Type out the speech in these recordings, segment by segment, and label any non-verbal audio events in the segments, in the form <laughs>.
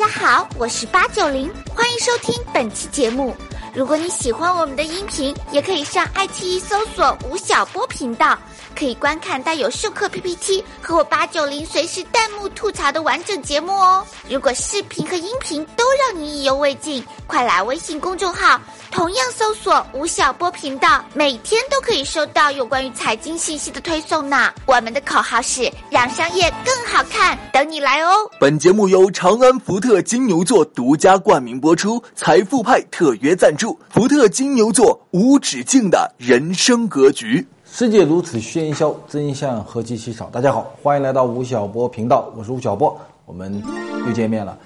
大家好，我是八九零，欢迎收听本期节目。如果你喜欢我们的音频，也可以上爱奇艺搜索吴晓波频道，可以观看带有授课 PPT 和我八九零随时弹幕吐槽的完整节目哦。如果视频和音频都让你意犹未尽，快来微信公众号，同样搜索吴晓波频道，每天都可以收到有关于财经信息的推送呢。我们的口号是让商业更好看，等你来哦。本节目由长安福特金牛座独家冠名播出，财富派特约赞助。祝福特金牛座无止境的人生格局。世界如此喧嚣，真相何其稀少。大家好，欢迎来到吴晓波频道，我是吴晓波，我们又见面了。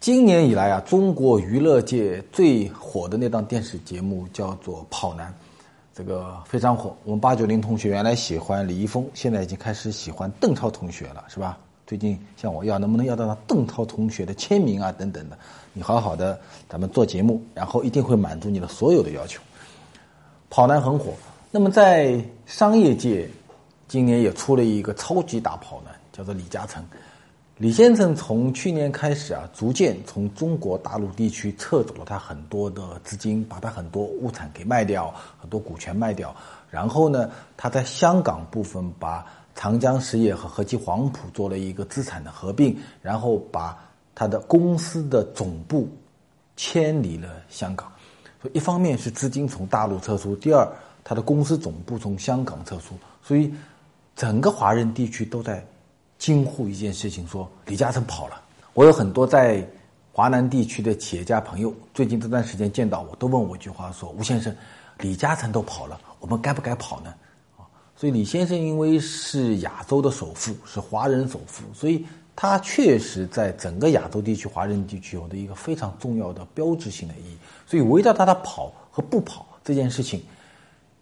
今年以来啊，中国娱乐界最火的那档电视节目叫做《跑男》，这个非常火。我们八九零同学原来喜欢李易峰，现在已经开始喜欢邓超同学了，是吧？最近向我要能不能要到邓超同学的签名啊，等等的。你好好的，咱们做节目，然后一定会满足你的所有的要求。跑男很火，那么在商业界，今年也出了一个超级大跑男，叫做李嘉诚。李先生从去年开始啊，逐渐从中国大陆地区撤走了他很多的资金，把他很多物产给卖掉，很多股权卖掉。然后呢，他在香港部分把长江实业和和记黄埔做了一个资产的合并，然后把他的公司的总部迁离了香港。所以一方面是资金从大陆撤出，第二，他的公司总部从香港撤出，所以整个华人地区都在惊呼一件事情：说李嘉诚跑了。我有很多在华南地区的企业家朋友，最近这段时间见到我都问我一句话：说吴先生，李嘉诚都跑了，我们该不该跑呢？啊所以李先生因为是亚洲的首富，是华人首富，所以他确实在整个亚洲地区、华人地区有的一个非常重要的标志性的意义。所以围绕他的跑和不跑这件事情，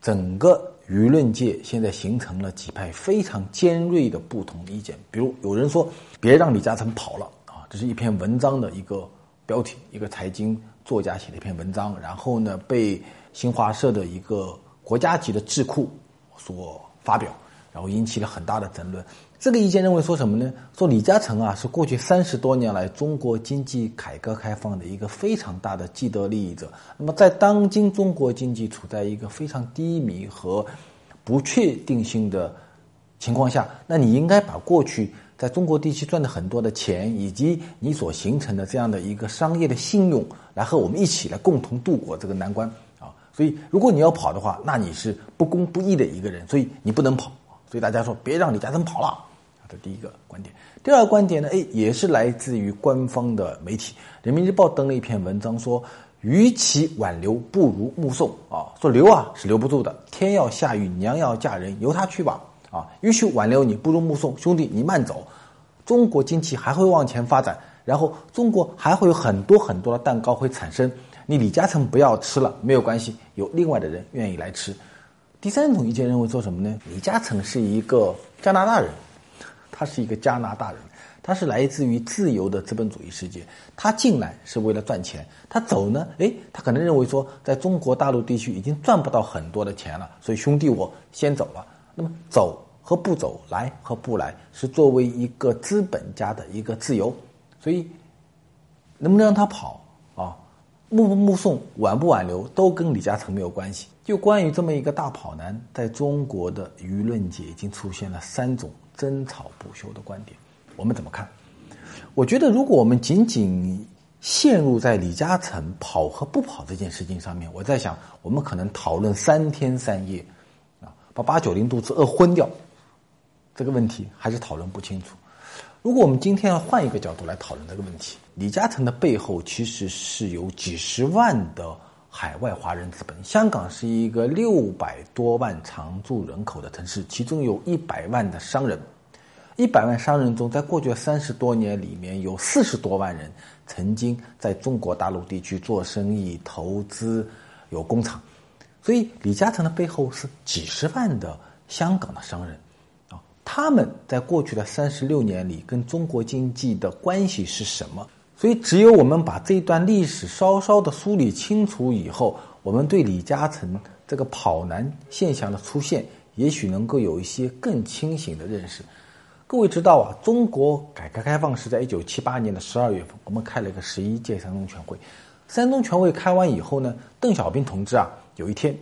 整个舆论界现在形成了几派非常尖锐的不同意见。比如有人说：“别让李嘉诚跑了啊！”这是一篇文章的一个标题，一个财经作家写的一篇文章，然后呢被新华社的一个国家级的智库所。发表，然后引起了很大的争论。这个意见认为说什么呢？说李嘉诚啊是过去三十多年来中国经济改革开放的一个非常大的既得利益者。那么在当今中国经济处在一个非常低迷和不确定性的情况下，那你应该把过去在中国地区赚的很多的钱，以及你所形成的这样的一个商业的信用，来和我们一起来共同度过这个难关啊。所以，如果你要跑的话，那你是不公不义的一个人，所以你不能跑。所以大家说，别让李嘉诚跑了。这第一个观点。第二个观点呢，哎，也是来自于官方的媒体，《人民日报》登了一篇文章，说，与其挽留，不如目送啊。说留啊是留不住的，天要下雨，娘要嫁人，由他去吧。啊，与其挽留你，不如目送。兄弟，你慢走，中国经济还会往前发展，然后中国还会有很多很多的蛋糕会产生。你李嘉诚不要吃了，没有关系，有另外的人愿意来吃。第三种意见认为说什么呢？李嘉诚是一个加拿大人，他是一个加拿大人，他是来自于自由的资本主义世界，他进来是为了赚钱，他走呢，诶，他可能认为说，在中国大陆地区已经赚不到很多的钱了，所以兄弟我先走了。那么走和不走，来和不来，是作为一个资本家的一个自由，所以能不能让他跑啊？目不目送，挽不挽留，都跟李嘉诚没有关系。就关于这么一个大跑男，在中国的舆论界已经出现了三种争吵不休的观点。我们怎么看？我觉得，如果我们仅仅陷入在李嘉诚跑和不跑这件事情上面，我在想，我们可能讨论三天三夜，啊，把八九零肚子饿昏掉，这个问题还是讨论不清楚。如果我们今天要换一个角度来讨论这个问题，李嘉诚的背后其实是有几十万的海外华人资本。香港是一个六百多万常住人口的城市，其中有一百万的商人。一百万商人中，在过去的三十多年里面，有四十多万人曾经在中国大陆地区做生意、投资，有工厂。所以，李嘉诚的背后是几十万的香港的商人。啊他们在过去的三十六年里跟中国经济的关系是什么？所以，只有我们把这段历史稍稍的梳理清楚以后，我们对李嘉诚这个跑男现象的出现，也许能够有一些更清醒的认识。各位知道啊，中国改革开放是在一九七八年的十二月份，我们开了一个十一届三中全会。三中全会开完以后呢，邓小平同志啊，有一天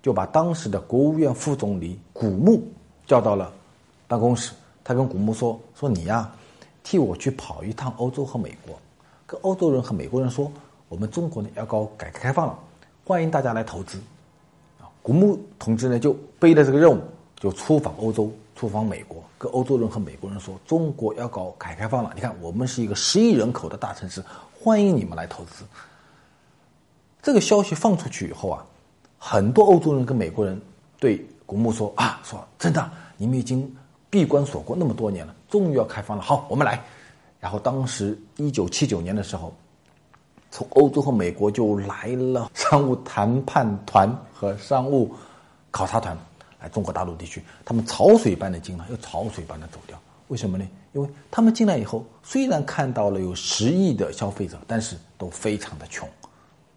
就把当时的国务院副总理古牧叫到了办公室，他跟古牧说：“说你呀，替我去跑一趟欧洲和美国，跟欧洲人和美国人说，我们中国呢要搞改革开放了，欢迎大家来投资。”啊，古牧同志呢就背着这个任务，就出访欧洲，出访美国，跟欧洲人和美国人说，中国要搞改革开放了。你看，我们是一个十亿人口的大城市，欢迎你们来投资。这个消息放出去以后啊，很多欧洲人跟美国人对古牧说啊，说真的，你们已经闭关锁国那么多年了，终于要开放了，好，我们来。然后当时一九七九年的时候，从欧洲和美国就来了 <laughs> 商务谈判团和商务考察团来中国大陆地区，他们潮水般的进来，又潮水般的走掉。为什么呢？因为他们进来以后，虽然看到了有十亿的消费者，但是都非常的穷。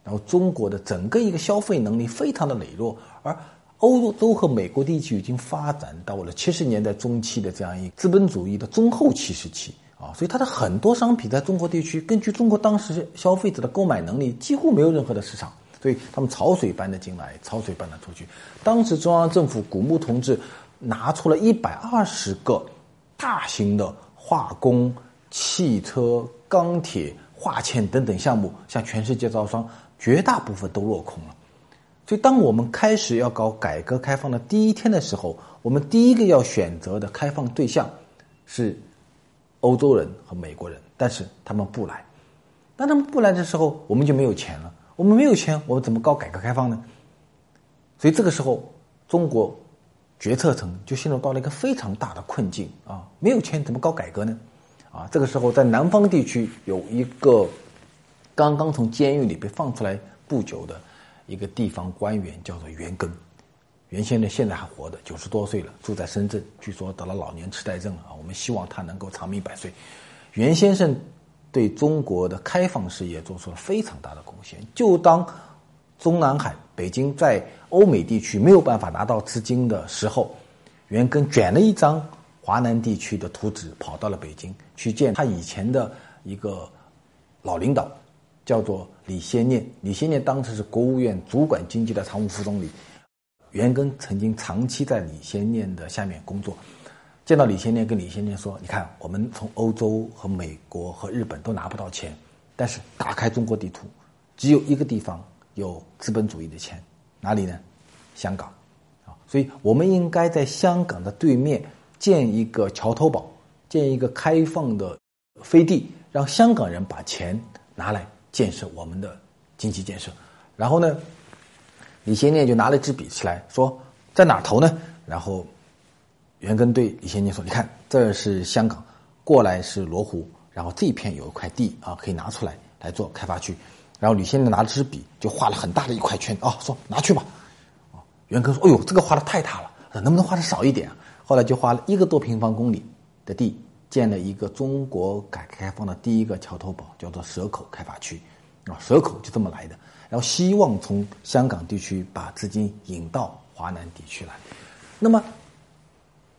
然后中国的整个一个消费能力非常的羸弱，而欧洲和美国地区已经发展到了七十年代中期的这样一个资本主义的中后期时期啊，所以它的很多商品在中国地区，根据中国当时消费者的购买能力，几乎没有任何的市场，所以他们潮水般的进来，潮水般的出去。当时中央政府古牧同志拿出了一百二十个大型的化工、汽车、钢铁、化纤等等项目，向全世界招商。绝大部分都落空了，所以当我们开始要搞改革开放的第一天的时候，我们第一个要选择的开放对象是欧洲人和美国人，但是他们不来。当他们不来的时候，我们就没有钱了。我们没有钱，我们怎么搞改革开放呢？所以这个时候，中国决策层就陷入到了一个非常大的困境啊！没有钱怎么搞改革呢？啊，这个时候在南方地区有一个。刚刚从监狱里被放出来不久的一个地方官员叫做袁庚，袁先生现在还活着，九十多岁了，住在深圳，据说得了老年痴呆症了啊。我们希望他能够长命百岁。袁先生对中国的开放事业做出了非常大的贡献。就当中南海、北京在欧美地区没有办法拿到资金的时候，袁庚卷了一张华南地区的图纸，跑到了北京去见他以前的一个老领导。叫做李先念，李先念当时是国务院主管经济的常务副总理，袁庚曾经长期在李先念的下面工作。见到李先念，跟李先念说：“你看，我们从欧洲和美国和日本都拿不到钱，但是打开中国地图，只有一个地方有资本主义的钱，哪里呢？香港。啊，所以我们应该在香港的对面建一个桥头堡，建一个开放的飞地，让香港人把钱拿来。”建设我们的经济建设，然后呢，李先念就拿了支笔起来说，在哪投呢？然后袁庚对李先念说：“你看，这是香港，过来是罗湖，然后这一片有一块地啊，可以拿出来来做开发区。”然后李先念拿了支笔就画了很大的一块圈啊，说拿去吧。啊，袁庚说：“哎呦，这个画的太大了，能不能画的少一点？”后来就画了一个多平方公里的地。建了一个中国改革开放的第一个桥头堡，叫做蛇口开发区，啊，蛇口就这么来的。然后希望从香港地区把资金引到华南地区来。那么，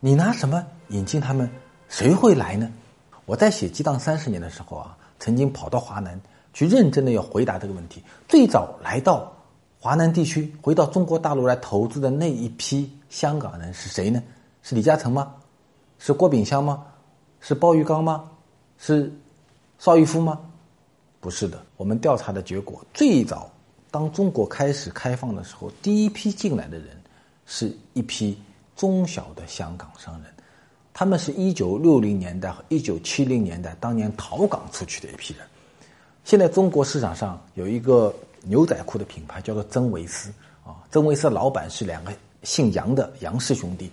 你拿什么引进他们？谁会来呢？我在写《激荡三十年》的时候啊，曾经跑到华南去认真的要回答这个问题。最早来到华南地区，回到中国大陆来投资的那一批香港人是谁呢？是李嘉诚吗？是郭炳湘吗？是鲍玉刚吗？是邵逸夫吗？不是的。我们调查的结果，最早当中国开始开放的时候，第一批进来的人是一批中小的香港商人，他们是一九六零年代和一九七零年代当年逃港出去的一批人。现在中国市场上有一个牛仔裤的品牌叫做真维斯啊，真维斯老板是两个姓杨的杨氏兄弟，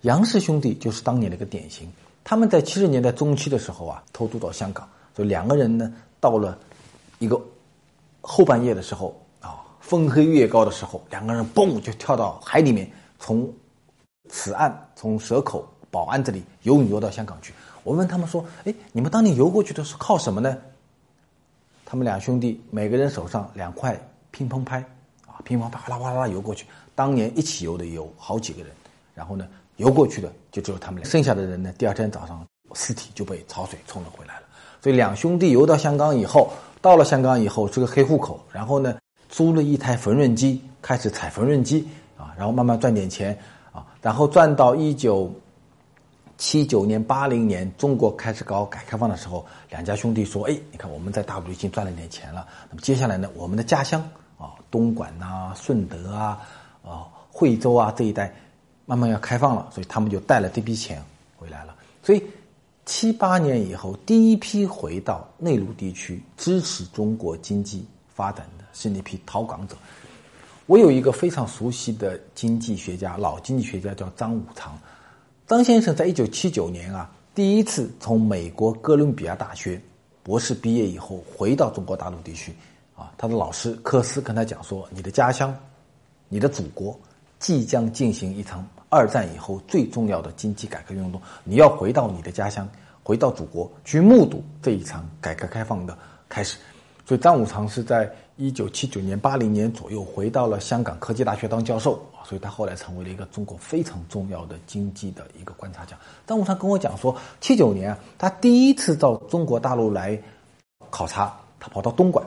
杨氏兄弟就是当年的一个典型。他们在七十年代中期的时候啊，偷渡到香港，就两个人呢，到了一个后半夜的时候啊，风黑月高的时候，两个人嘣就跳到海里面，从此岸从蛇口宝安这里游泳游到香港去。我问他们说：“哎，你们当年游过去的是靠什么呢？”他们两兄弟每个人手上两块乒乓拍啊，乒乓拍哗啦哗啦游过去。当年一起游的有好几个人，然后呢。游过去的就只有他们俩，剩下的人呢，第二天早上尸体就被潮水冲了回来了。所以两兄弟游到香港以后，到了香港以后是个黑户口，然后呢租了一台缝纫机，开始踩缝纫机啊，然后慢慢赚点钱啊，然后赚到一九七九年、八零年，中国开始搞改革开放的时候，两家兄弟说：“哎，你看我们在大陆已经赚了点钱了，那么接下来呢，我们的家乡啊，东莞呐、顺德啊、啊惠州啊这一带，慢慢要开放了，所以他们就带了这笔钱回来了。所以七八年以后，第一批回到内陆地区支持中国经济发展的是那批逃港者。我有一个非常熟悉的经济学家，老经济学家叫张五常。张先生在一九七九年啊，第一次从美国哥伦比亚大学博士毕业以后，回到中国大陆地区，啊，他的老师科斯跟他讲说：“你的家乡，你的祖国，即将进行一场二战以后最重要的经济改革运动，你要回到你的家乡，回到祖国去目睹这一场改革开放的开始。”所以张五常是在一九七九年、八零年左右回到了香港科技大学当教授啊，所以他后来成为了一个中国非常重要的经济的一个观察家。张五常跟我讲说，七九年啊，他第一次到中国大陆来考察，他跑到东莞，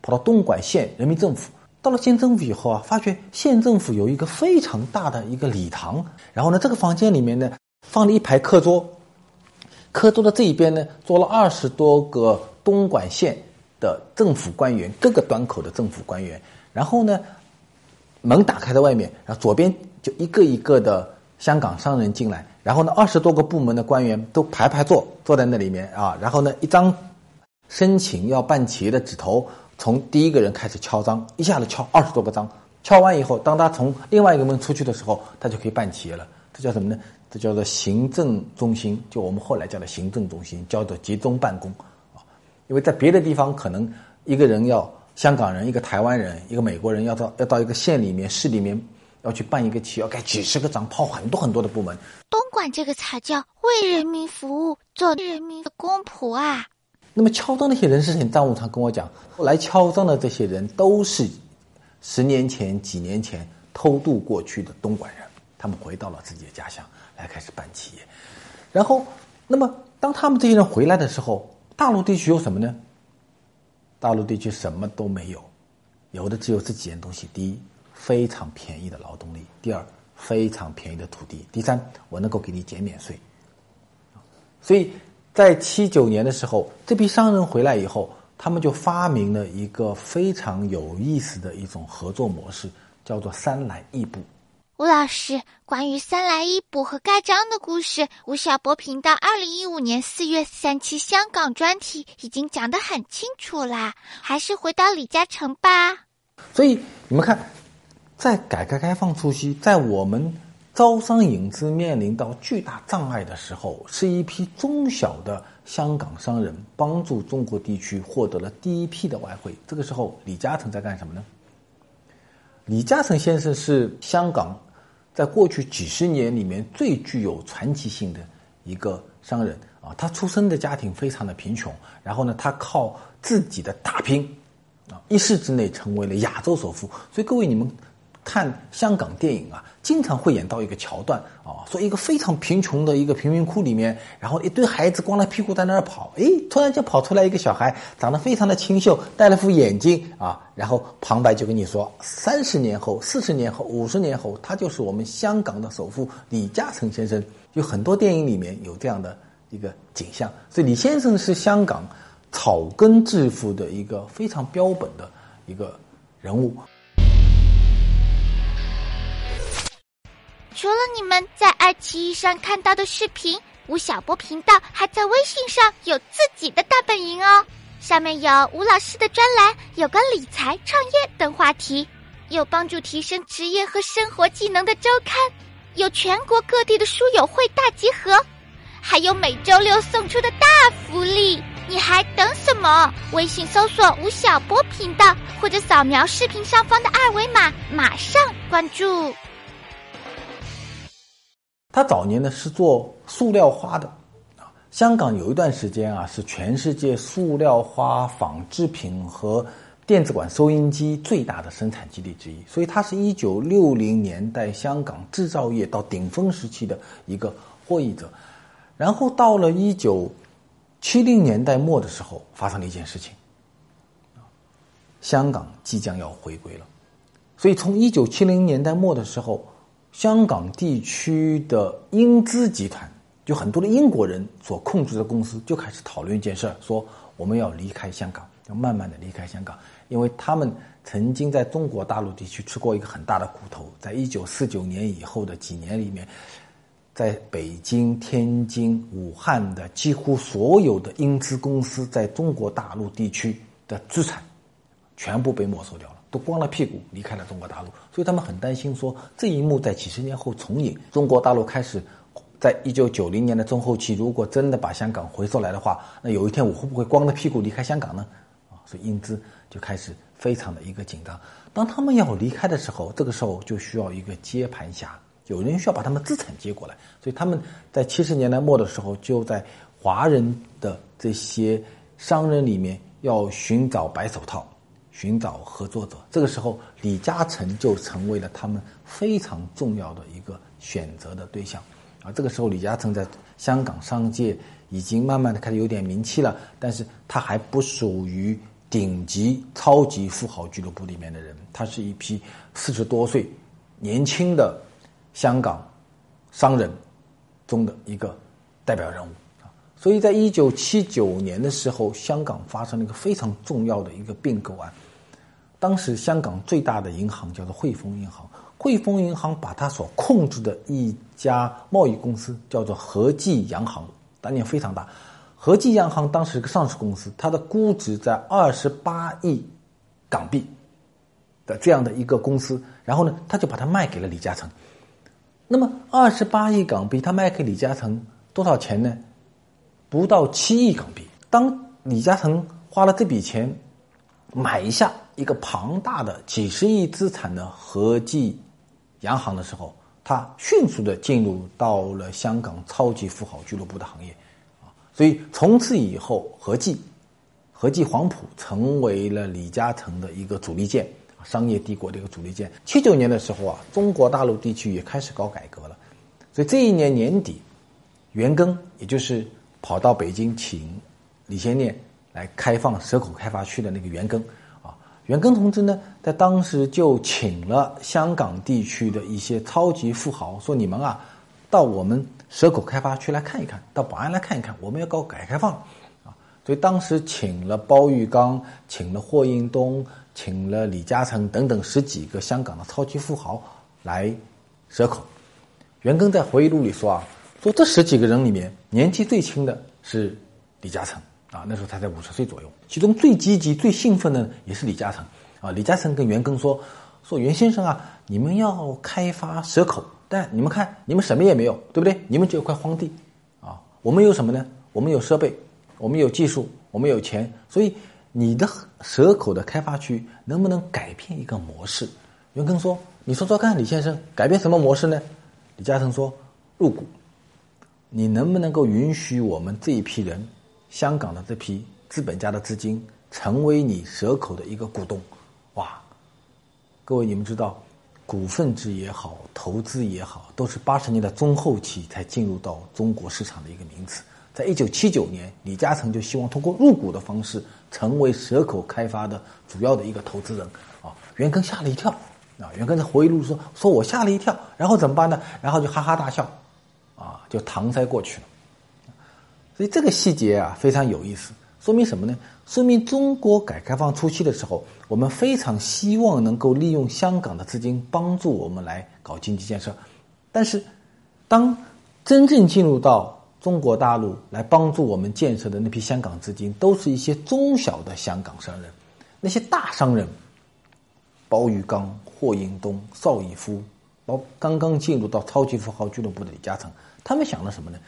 跑到东莞县人民政府。到了县政府以后啊，发觉县政府有一个非常大的一个礼堂，然后呢，这个房间里面呢放了一排课桌，课桌的这一边呢坐了二十多个东莞县。的政府官员，各个端口的政府官员，然后呢，门打开在外面，然后左边就一个一个的香港商人进来，然后呢，二十多个部门的官员都排排坐，坐在那里面啊，然后呢，一张申请要办企业的纸头，从第一个人开始敲章，一下子敲二十多个章，敲完以后，当他从另外一个门出去的时候，他就可以办企业了。这叫什么呢？这叫做行政中心，就我们后来叫的行政中心，叫做集中办公啊。因为在别的地方，可能一个人要香港人、一个台湾人、一个美国人要到要到一个县里面、市里面要去办一个企业，要盖几十个章，跑很多很多的部门。东莞这个才叫为人民服务，做人民的公仆啊！那么敲诈那些人是谁？张武常跟我讲，来敲诈的这些人都是十年前、几年前偷渡过去的东莞人，他们回到了自己的家乡来开始办企业。然后，那么当他们这些人回来的时候，大陆地区有什么呢？大陆地区什么都没有，有的只有这几件东西：第一，非常便宜的劳动力；第二，非常便宜的土地；第三，我能够给你减免税。所以在七九年的时候，这批商人回来以后，他们就发明了一个非常有意思的一种合作模式，叫做“三来一补”。吴老师，关于三来一补和盖章的故事，吴晓波频道二零一五年四月三期香港专题已经讲得很清楚啦。还是回到李嘉诚吧。所以你们看，在改革开放初期，在我们招商引资面临到巨大障碍的时候，是一批中小的香港商人帮助中国地区获得了第一批的外汇。这个时候，李嘉诚在干什么呢？李嘉诚先生是香港。在过去几十年里面，最具有传奇性的一个商人啊，他出生的家庭非常的贫穷，然后呢，他靠自己的打拼，啊，一世之内成为了亚洲首富。所以各位你们。看香港电影啊，经常会演到一个桥段啊，说一个非常贫穷的一个贫民窟里面，然后一堆孩子光着屁股在那儿跑，诶，突然间跑出来一个小孩，长得非常的清秀，戴了副眼镜啊，然后旁白就跟你说，三十年后、四十年后、五十年后，他就是我们香港的首富李嘉诚先生。有很多电影里面有这样的一个景象，所以李先生是香港草根致富的一个非常标本的一个人物。除了你们在爱奇艺上看到的视频，吴晓波频道还在微信上有自己的大本营哦。上面有吴老师的专栏，有关理财、创业等话题，有帮助提升职业和生活技能的周刊，有全国各地的书友会大集合，还有每周六送出的大福利。你还等什么？微信搜索吴晓波频道，或者扫描视频上方的二维码，马上关注。他早年呢是做塑料花的，啊，香港有一段时间啊是全世界塑料花、纺织品和电子管收音机最大的生产基地之一，所以它是一九六零年代香港制造业到顶峰时期的一个获益者。然后到了一九七零年代末的时候，发生了一件事情，香港即将要回归了。所以从一九七零年代末的时候，香港地区的英资集团，就很多的英国人所控制的公司，就开始讨论一件事儿，说我们要离开香港，要慢慢的离开香港。因为他们曾经在中国大陆地区吃过一个很大的苦头，在一九四九年以后的几年里面，在北京、天津、武汉的几乎所有的英资公司在中国大陆地区的资产全部被没收掉了，都光了屁股离开了中国大陆，所以他们很担心说这一幕在几十年后重演。中国大陆开始在一九九零年的中后期，如果真的把香港回收来的话，那有一天我会不会光着屁股离开香港呢？啊，所以英资。就开始非常的一个紧张。当他们要离开的时候，这个时候就需要一个接盘侠，有人需要把他们资产接过来。所以他们在七十年代末的时候，就在华人的这些商人里面要寻找白手套，寻找合作者。这个时候，李嘉诚就成为了他们非常重要的一个选择的对象。啊，这个时候李嘉诚在香港商界已经慢慢的开始有点名气了，但是他还不属于。顶级超级富豪俱乐部里面的人，他是一批四十多岁年轻的香港商人中的一个代表人物啊。所以在一九七九年的时候，香港发生了一个非常重要的一个并购案。当时香港最大的银行叫做汇丰银行，汇丰银行把它所控制的一家贸易公司叫做和记洋行，当年非常大。和记洋行当时是个上市公司，它的估值在二十八亿港币的这样的一个公司，然后呢，他就把它卖给了李嘉诚。那么二十八亿港币，他卖给李嘉诚多少钱呢？不到七亿港币。当李嘉诚花了这笔钱买一下一个庞大的几十亿资产的和记洋行的时候，他迅速的进入到了香港超级富豪俱乐部的行业。啊所以从此以后，和记、和记黄埔成为了李嘉诚的一个主力舰，商业帝国的一个主力舰。七九年的时候啊，中国大陆地区也开始搞改革了，所以这一年年底，袁庚也就是跑到北京请李先念来开放蛇口开发区的那个袁庚，袁庚同志呢，在当时就请了香港地区的一些超级富豪，说你们啊，到我们。蛇口开发区来看一看，到宝安来看一看，我们要搞改革开放，啊，所以当时请了包玉刚，请了霍英东，请了李嘉诚等等十几个香港的超级富豪来蛇口。袁庚在回忆录里说啊，说这十几个人里面，年纪最轻的是李嘉诚啊，那时候才在五十岁左右。其中最积极、最兴奋的也是李嘉诚啊。李嘉诚跟袁庚说，说袁先生啊，你们要开发蛇口。但你们看，你们什么也没有，对不对？你们只有块荒地，啊，我们有什么呢？我们有设备，我们有技术，我们有钱。所以你的蛇口的开发区能不能改变一个模式？袁庚说：“你说说看，李先生，改变什么模式呢？”李嘉诚说：“入股，你能不能够允许我们这一批人，香港的这批资本家的资金成为你蛇口的一个股东？”哇，各位你们知道。股份制也好，投资也好，都是八十年代中后期才进入到中国市场的一个名词。在一九七九年，李嘉诚就希望通过入股的方式，成为蛇口开发的主要的一个投资人。啊，袁庚吓了一跳。啊，袁庚在回忆录说：“说我吓了一跳，然后怎么办呢？然后就哈哈大笑，啊，就搪塞过去了。”所以这个细节啊，非常有意思。说明什么呢？说明中国改革开放初期的时候，我们非常希望能够利用香港的资金帮助我们来搞经济建设。但是，当真正进入到中国大陆来帮助我们建设的那批香港资金，都是一些中小的香港商人。那些大商人，包玉刚、霍英东、邵逸夫，包刚刚进入到超级富豪俱乐部的李嘉诚，他们想的什么呢？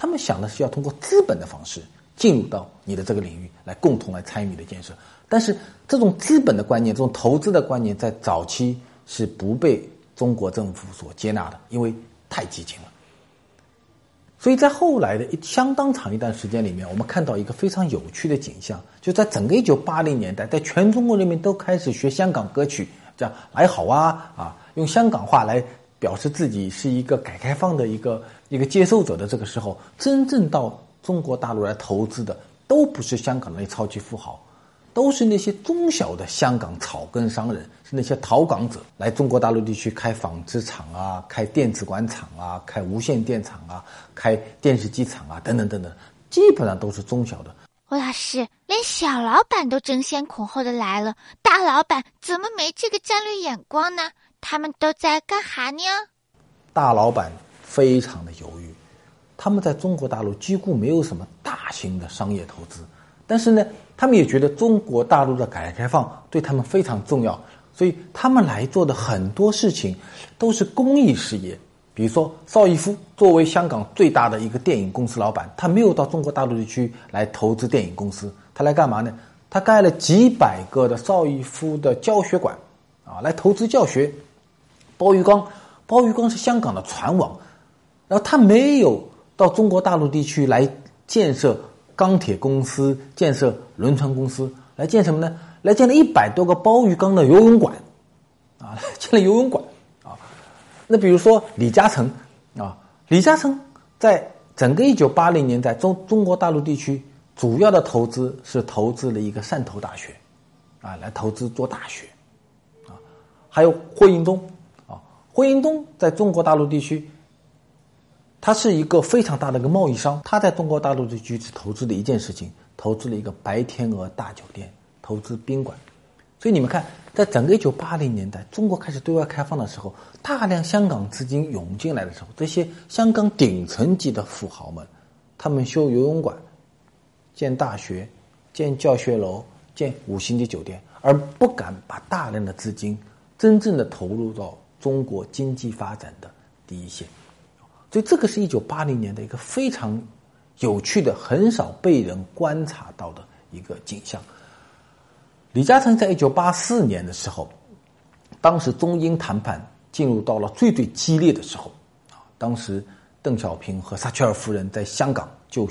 他们想的是要通过资本的方式。进入到你的这个领域来，共同来参与你的建设。但是这种资本的观念，这种投资的观念，在早期是不被中国政府所接纳的，因为太激进了。所以在后来的一相当长一段时间里面，我们看到一个非常有趣的景象，就在整个一九八零年代，在全中国人民都开始学香港歌曲，叫“来好啊”啊，用香港话来表示自己是一个改革开放的一个一个接受者的这个时候，真正到中国大陆来投资的，都不是香港那些超级富豪。都是那些中小的香港草根商人，是那些逃港者来中国大陆地区开纺织厂啊，开电子管厂啊，开无线电厂啊，开电视机厂啊，等等等等，基本上都是中小的。欧老师，连小老板都争先恐后的来了，大老板怎么没这个战略眼光呢？他们都在干哈呢？大老板非常的犹豫，他们在中国大陆几乎没有什么大型的商业投资。但是呢，他们也觉得中国大陆的改革开放对他们非常重要，所以他们来做的很多事情都是公益事业。比如说，邵逸夫作为香港最大的一个电影公司老板，他没有到中国大陆地区来投资电影公司，他来干嘛呢？他盖了几百个的邵逸夫的教学馆，啊，来投资教学。包玉刚，包玉刚是香港的船王，然后他没有到中国大陆地区来建设。钢铁公司建设轮船公司来建什么呢？来建了一百多个鲍鱼缸的游泳馆，啊，<laughs> 建了游泳馆啊。那比如说李嘉诚啊，李嘉诚在整个一九八零年代中中国大陆地区主要的投资是投资了一个汕头大学，啊，来投资做大学，啊，还有霍英东啊，霍英东在中国大陆地区。他是一个非常大的一个贸易商，他在中国大陆地区只投资的一件事情，投资了一个白天鹅大酒店，投资宾馆。所以你们看，在整个一九八零年代，中国开始对外开放的时候，大量香港资金涌进来的时候，这些香港顶层级的富豪们，他们修游泳馆、建大学、建教学楼、建五星级酒店，而不敢把大量的资金真正的投入到中国经济发展的第一线。所以，这个是一九八零年的一个非常有趣的、很少被人观察到的一个景象。李嘉诚在一九八四年的时候，当时中英谈判进入到了最最激烈的时候啊，当时邓小平和撒切尔夫人在香港就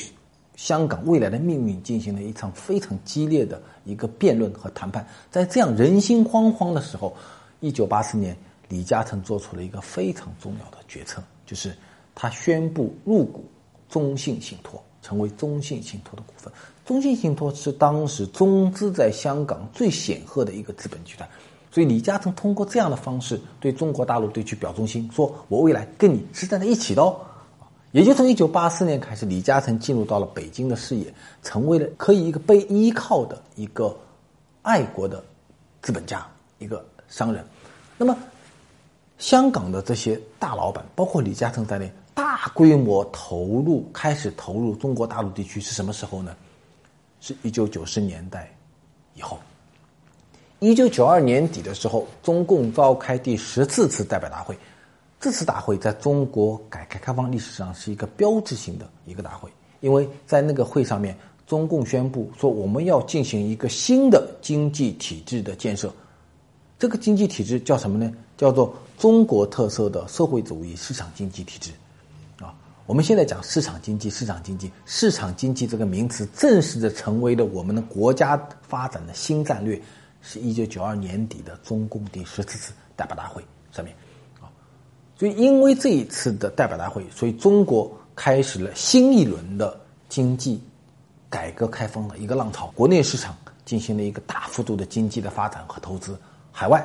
香港未来的命运进行了一场非常激烈的一个辩论和谈判。在这样人心惶惶的时候，一九八四年，李嘉诚做出了一个非常重要的决策，就是。他宣布入股中信信托，成为中信信托的股份。中信信托是当时中资在香港最显赫的一个资本集团，所以李嘉诚通过这样的方式对中国大陆地区表忠心，说我未来跟你是站在一起的哦。也就从一九八四年开始，李嘉诚进入到了北京的视野，成为了可以一个被依靠的一个爱国的资本家，一个商人。那么，香港的这些大老板，包括李嘉诚在内。大规模投入开始投入中国大陆地区是什么时候呢？是一九九十年代以后。一九九二年底的时候，中共召开第十四次代表大会。这次大会在中国改革开放历史上是一个标志性的一个大会，因为在那个会上面，中共宣布说我们要进行一个新的经济体制的建设。这个经济体制叫什么呢？叫做中国特色的社会主义市场经济体制。我们现在讲市场经济，市场经济，市场经济这个名词正式的成为了我们的国家发展的新战略，是一九九二年底的中共第十四次代表大会上面，啊，所以因为这一次的代表大会，所以中国开始了新一轮的经济改革开放的一个浪潮，国内市场进行了一个大幅度的经济的发展和投资，海外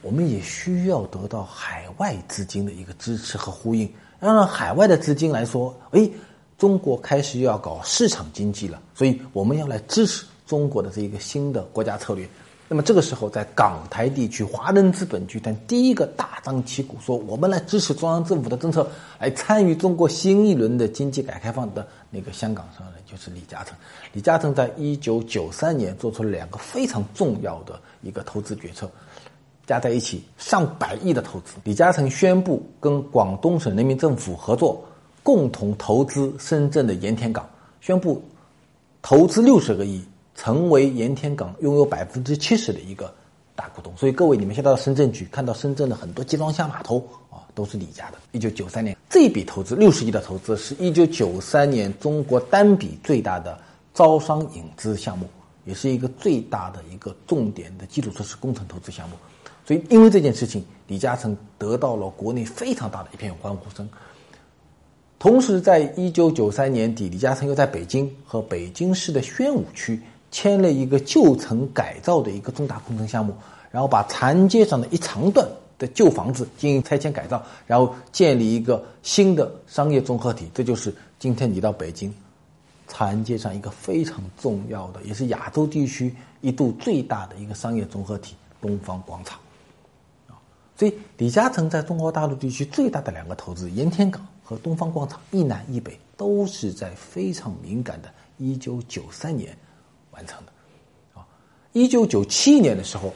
我们也需要得到海外资金的一个支持和呼应。让海外的资金来说，哎，中国开始要搞市场经济了，所以我们要来支持中国的这一个新的国家策略。那么这个时候，在港台地区，华人资本集团第一个大张旗鼓说，我们来支持中央政府的政策，来参与中国新一轮的经济改开放的那个香港商人就是李嘉诚。李嘉诚在一九九三年做出了两个非常重要的一个投资决策。加在一起上百亿的投资，李嘉诚宣布跟广东省人民政府合作，共同投资深圳的盐田港，宣布投资六十个亿，成为盐田港拥有百分之七十的一个大。股东。所以各位，你们现在到深圳去，看到深圳的很多集装箱码头啊，都是李家的。一九九三年这笔投资六十亿的投资，是一九九三年中国单笔最大的招商引资项目，也是一个最大的一个重点的基础设施工程投资项目。所以，因为这件事情，李嘉诚得到了国内非常大的一片欢呼声。同时，在一九九三年底，李嘉诚又在北京和北京市的宣武区签了一个旧城改造的一个重大工程项目，然后把长街上的一长段的旧房子进行拆迁改造，然后建立一个新的商业综合体。这就是今天你到北京长安街上一个非常重要的，也是亚洲地区一度最大的一个商业综合体——东方广场。所以，李嘉诚在中国大陆地区最大的两个投资——盐田港和东方广场，一南一北，都是在非常敏感的1993年完成的。啊，1997年的时候，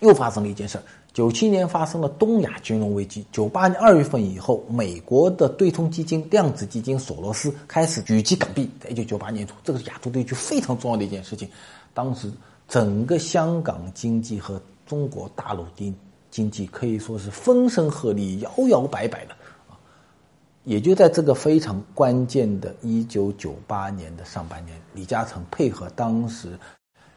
又发生了一件事儿。97年发生了东亚金融危机。98年2月份以后，美国的对冲基金量子基金索罗斯开始狙击港币。在1998年初，这个是亚洲地区非常重要的一件事情。当时，整个香港经济和中国大陆经经济可以说是风声鹤唳、摇摇摆摆的啊！也就在这个非常关键的1998年的上半年，李嘉诚配合当时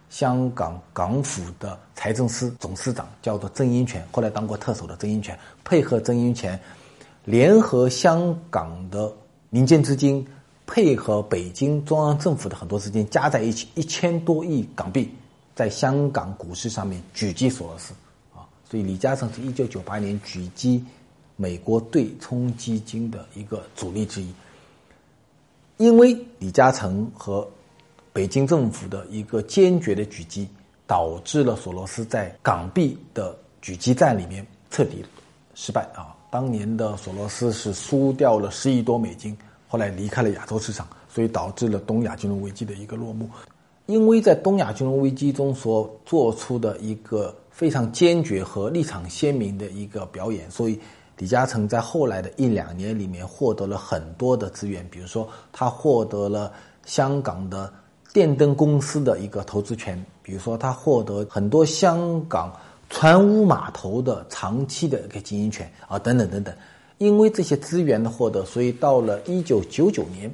香港港府的财政司总司长，叫做曾荫权，后来当过特首的曾荫权，配合曾荫权，联合香港的民间资金，配合北京中央政府的很多资金，加在一起一千多亿港币，在香港股市上面狙击索罗斯。所以，李嘉诚是一九九八年狙击美国对冲基金的一个主力之一。因为李嘉诚和北京政府的一个坚决的狙击，导致了索罗斯在港币的狙击战里面彻底失败啊！当年的索罗斯是输掉了十亿多美金，后来离开了亚洲市场，所以导致了东亚金融危机的一个落幕。因为在东亚金融危机中所做出的一个。非常坚决和立场鲜明的一个表演，所以李嘉诚在后来的一两年里面获得了很多的资源，比如说他获得了香港的电灯公司的一个投资权，比如说他获得很多香港船坞码头的长期的一个经营权啊，等等等等。因为这些资源的获得，所以到了一九九九年，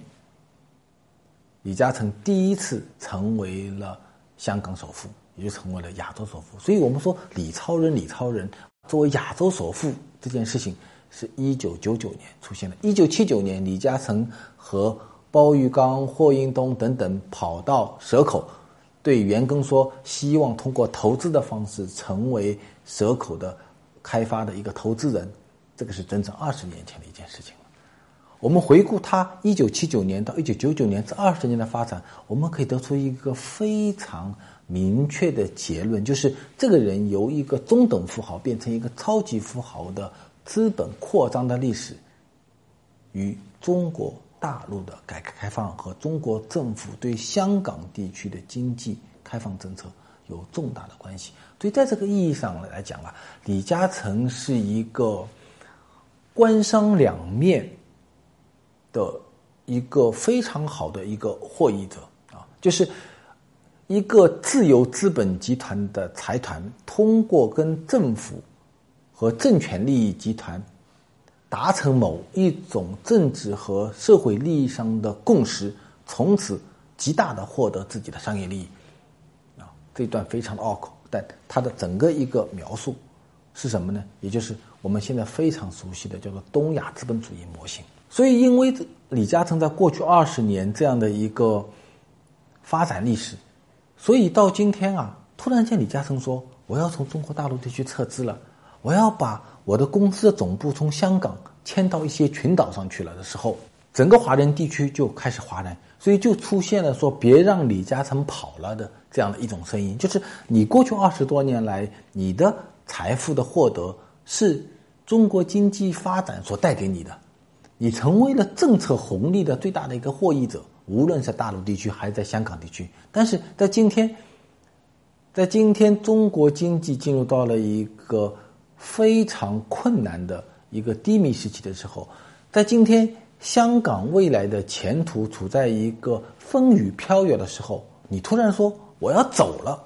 李嘉诚第一次成为了香港首富。就成为了亚洲首富，所以我们说李超人，李超人作为亚洲首富这件事情，是一九九九年出现的。一九七九年，李嘉诚和包玉刚、霍英东等等跑到蛇口，对员工说，希望通过投资的方式成为蛇口的开发的一个投资人。这个是整整二十年前的一件事情。我们回顾他一九七九年到一九九九年这二十年的发展，我们可以得出一个非常。明确的结论就是，这个人由一个中等富豪变成一个超级富豪的资本扩张的历史，与中国大陆的改革开放和中国政府对香港地区的经济开放政策有重大的关系。所以，在这个意义上来讲啊，李嘉诚是一个官商两面的一个非常好的一个获益者啊，就是。一个自由资本集团的财团，通过跟政府和政权利益集团达成某一种政治和社会利益上的共识，从此极大的获得自己的商业利益。啊，这段非常的拗口，但它的整个一个描述是什么呢？也就是我们现在非常熟悉的叫做东亚资本主义模型。所以，因为李嘉诚在过去二十年这样的一个发展历史。所以到今天啊，突然间李嘉诚说：“我要从中国大陆地区撤资了，我要把我的公司的总部从香港迁到一些群岛上去了。”的时候，整个华人地区就开始哗然，所以就出现了说“别让李嘉诚跑了”的这样的一种声音。<laughs> 就是你过去二十多年来，你的财富的获得是中国经济发展所带给你的，你成为了政策红利的最大的一个获益者。无论是大陆地区还是在香港地区，但是在今天，在今天中国经济进入到了一个非常困难的一个低迷时期的时候，在今天香港未来的前途处在一个风雨飘摇的时候，你突然说我要走了，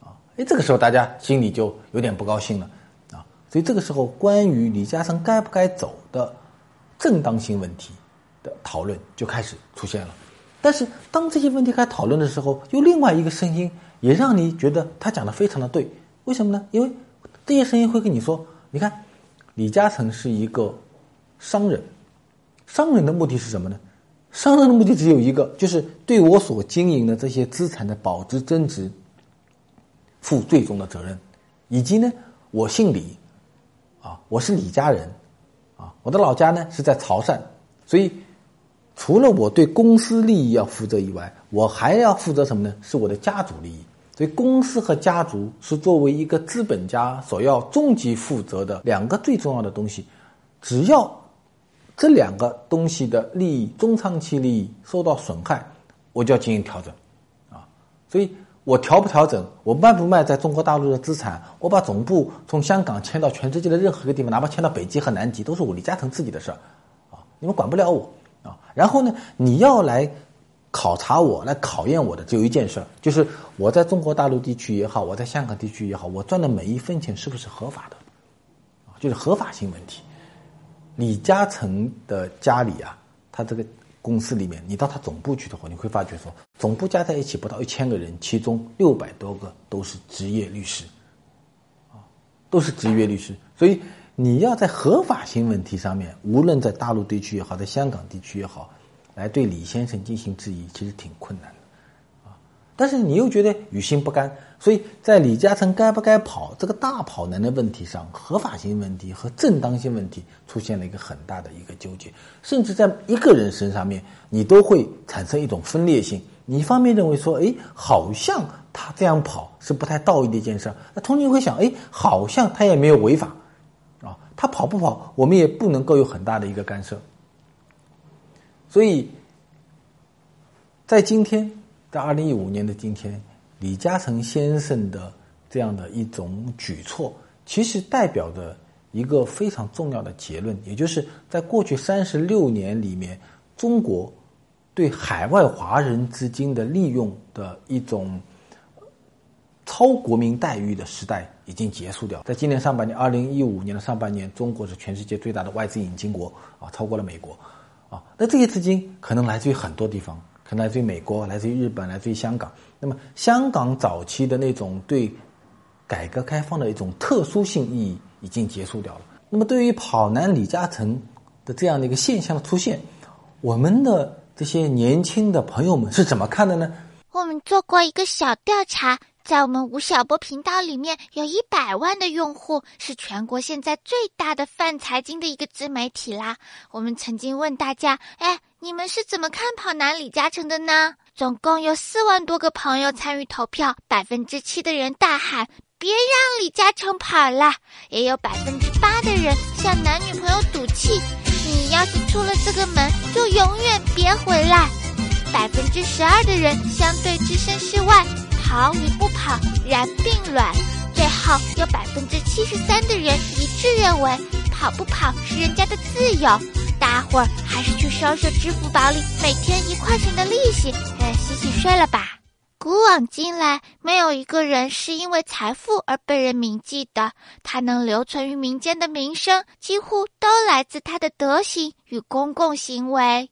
啊，哎，这个时候大家心里就有点不高兴了啊。所以这个时候，关于李嘉诚该不该走的正当性问题的讨论就开始出现了。但是当这些问题开始讨论的时候，又另外一个声音也让你觉得他讲的非常的对。为什么呢？因为这些声音会跟你说，你看，李嘉诚是一个商人，商人的目的是什么呢？商人的目的只有一个，就是对我所经营的这些资产的保值增值负最终的责任，以及呢，我姓李，啊，我是李家人，啊，我的老家呢是在潮汕，所以除了我对公司利益要负责以外，我还要负责什么呢？是我的家族利益。所以，公司和家族是作为一个资本家所要终极负责的两个最重要的东西，只要。这两个东西的利益，中长期利益受到损害，我就要进行调整，啊，所以我调不调整，我卖不卖在中国大陆的资产，我把总部从香港迁到全世界的任何一个地方，哪怕迁到北极和南极，都是我李嘉诚自己的事儿，啊，你们管不了我，啊，然后呢，你要来考察我，来考验我的，只有一件事儿，就是我在中国大陆地区也好，我在香港地区也好，我赚的每一分钱是不是合法的，啊，就是合法性问题。李嘉诚的家里啊，他这个公司里面，你到他总部去的话，你会发觉说，总部加在一起不到一千个人，其中六百多个都是职业律师，啊，都是职业律师。所以你要在合法性问题上面，无论在大陆地区也好，在香港地区也好，来对李先生进行质疑，其实挺困难的。啊但是你又觉得于心不甘，所以在李嘉诚该不该跑这个大跑男的问题上，合法性问题和正当性问题出现了一个很大的一个纠结，甚至在一个人身上面，你都会产生一种分裂性。你一方面认为说，哎，好像他这样跑是不太道义的一件事那同时会想，哎，好像他也没有违法，啊，他跑不跑，我们也不能够有很大的一个干涉。所以在今天。在二零一五年的今天，李嘉诚先生的这样的一种举措，其实代表着一个非常重要的结论，也就是在过去三十六年里面，中国对海外华人资金的利用的一种超国民待遇的时代已经结束掉。在今年上半年，二零一五年的上半年，中国是全世界最大的外资引进国啊，超过了美国啊。那这些资金可能来自于很多地方。可能来自于美国，来自于日本，来自于香港。那么，香港早期的那种对改革开放的一种特殊性意义已经结束掉了。那么，对于跑男李嘉诚的这样的一个现象的出现，我们的这些年轻的朋友们是怎么看的呢？我们做过一个小调查，在我们吴晓波频道里面有一百万的用户，是全国现在最大的泛财经的一个自媒体啦。我们曾经问大家，哎。你们是怎么看跑男李嘉诚的呢？总共有四万多个朋友参与投票，百分之七的人大喊“别让李嘉诚跑了”，也有百分之八的人向男女朋友赌气：“你要是出了这个门，就永远别回来。”百分之十二的人相对置身事外，跑与不跑然并卵。最后有百分之七十三的人一致认为，跑不跑是人家的自由。大伙儿还是去收收支付宝里每天一块钱的利息，哎，洗洗睡了吧。古往今来，没有一个人是因为财富而被人铭记的。他能留存于民间的名声，几乎都来自他的德行与公共行为。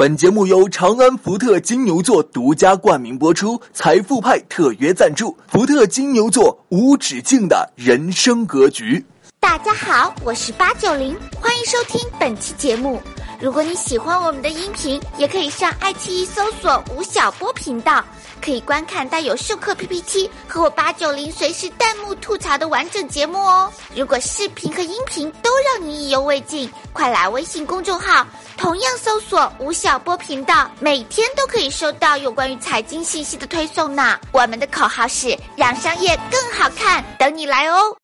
本节目由长安福特金牛座独家冠名播出，财富派特约赞助。福特金牛座无止境的人生格局。大家好，我是八九零，欢迎收听本期节目。如果你喜欢我们的音频，也可以上爱奇艺搜索吴晓波频道，可以观看带有授课 PPT 和我八九零随时弹幕吐槽的完整节目哦。如果视频和音频都让你意犹未尽，快来微信公众号，同样搜索吴晓波频道，每天都可以收到有关于财经信息的推送呢。我们的口号是让商业更好看，等你来哦。